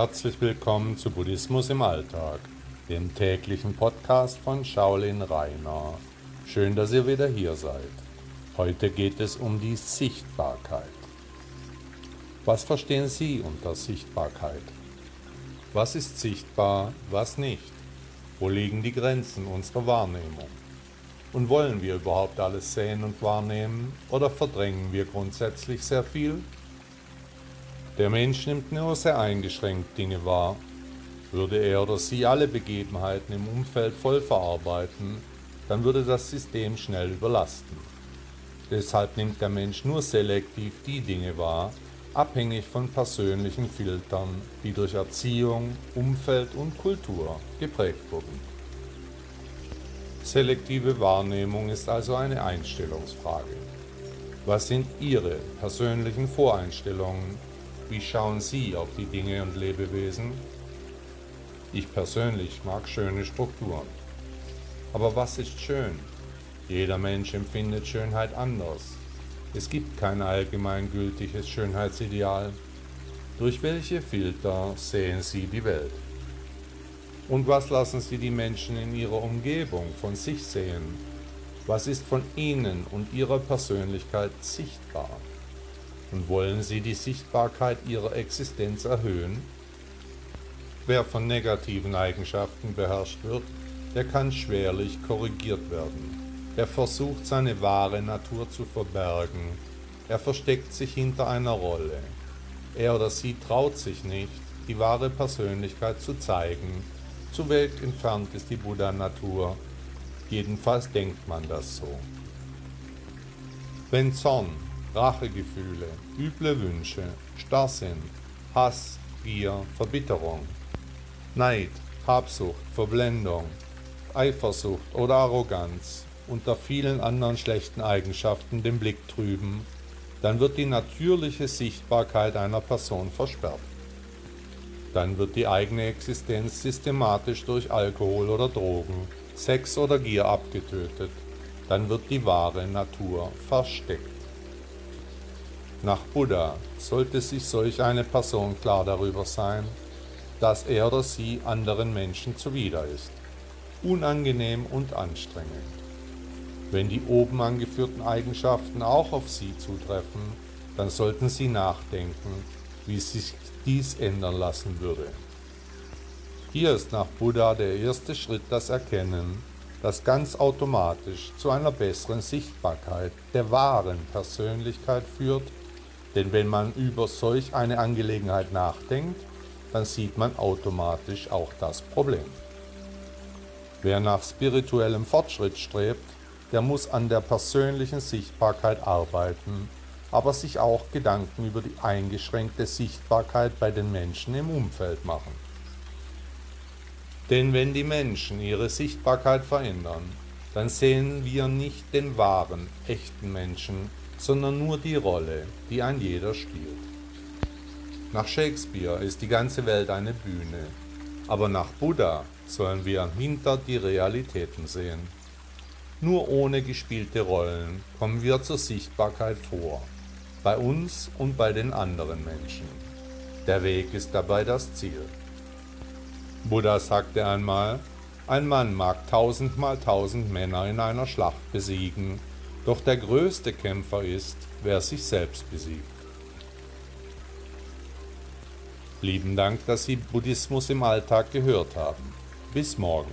Herzlich willkommen zu Buddhismus im Alltag, dem täglichen Podcast von Shaolin Rainer. Schön, dass ihr wieder hier seid. Heute geht es um die Sichtbarkeit. Was verstehen Sie unter Sichtbarkeit? Was ist sichtbar, was nicht? Wo liegen die Grenzen unserer Wahrnehmung? Und wollen wir überhaupt alles sehen und wahrnehmen oder verdrängen wir grundsätzlich sehr viel? Der Mensch nimmt nur sehr eingeschränkt Dinge wahr. Würde er oder sie alle Begebenheiten im Umfeld voll verarbeiten, dann würde das System schnell überlasten. Deshalb nimmt der Mensch nur selektiv die Dinge wahr, abhängig von persönlichen Filtern, die durch Erziehung, Umfeld und Kultur geprägt wurden. Selektive Wahrnehmung ist also eine Einstellungsfrage. Was sind Ihre persönlichen Voreinstellungen wie schauen Sie auf die Dinge und Lebewesen? Ich persönlich mag schöne Strukturen. Aber was ist schön? Jeder Mensch empfindet Schönheit anders. Es gibt kein allgemeingültiges Schönheitsideal. Durch welche Filter sehen Sie die Welt? Und was lassen Sie die Menschen in ihrer Umgebung von sich sehen? Was ist von ihnen und ihrer Persönlichkeit sichtbar? Und wollen Sie die Sichtbarkeit Ihrer Existenz erhöhen? Wer von negativen Eigenschaften beherrscht wird, der kann schwerlich korrigiert werden. Er versucht seine wahre Natur zu verbergen. Er versteckt sich hinter einer Rolle. Er oder sie traut sich nicht, die wahre Persönlichkeit zu zeigen. Zu weit entfernt ist die Buddha-Natur. Jedenfalls denkt man das so. Wenn Zorn, Rachegefühle, üble Wünsche, Starrsinn, Hass, Gier, Verbitterung, Neid, Habsucht, Verblendung, Eifersucht oder Arroganz unter vielen anderen schlechten Eigenschaften den Blick trüben, dann wird die natürliche Sichtbarkeit einer Person versperrt. Dann wird die eigene Existenz systematisch durch Alkohol oder Drogen, Sex oder Gier abgetötet. Dann wird die wahre Natur versteckt. Nach Buddha sollte sich solch eine Person klar darüber sein, dass er oder sie anderen Menschen zuwider ist, unangenehm und anstrengend. Wenn die oben angeführten Eigenschaften auch auf sie zutreffen, dann sollten sie nachdenken, wie sich dies ändern lassen würde. Hier ist nach Buddha der erste Schritt das Erkennen, das ganz automatisch zu einer besseren Sichtbarkeit der wahren Persönlichkeit führt denn wenn man über solch eine Angelegenheit nachdenkt, dann sieht man automatisch auch das Problem. Wer nach spirituellem Fortschritt strebt, der muss an der persönlichen Sichtbarkeit arbeiten, aber sich auch Gedanken über die eingeschränkte Sichtbarkeit bei den Menschen im Umfeld machen. Denn wenn die Menschen ihre Sichtbarkeit verändern, dann sehen wir nicht den wahren, echten Menschen, sondern nur die Rolle, die ein jeder spielt. Nach Shakespeare ist die ganze Welt eine Bühne, aber nach Buddha sollen wir hinter die Realitäten sehen. Nur ohne gespielte Rollen kommen wir zur Sichtbarkeit vor, bei uns und bei den anderen Menschen. Der Weg ist dabei das Ziel. Buddha sagte einmal, ein Mann mag tausendmal tausend Männer in einer Schlacht besiegen, doch der größte Kämpfer ist, wer sich selbst besiegt. Lieben Dank, dass Sie Buddhismus im Alltag gehört haben. Bis morgen.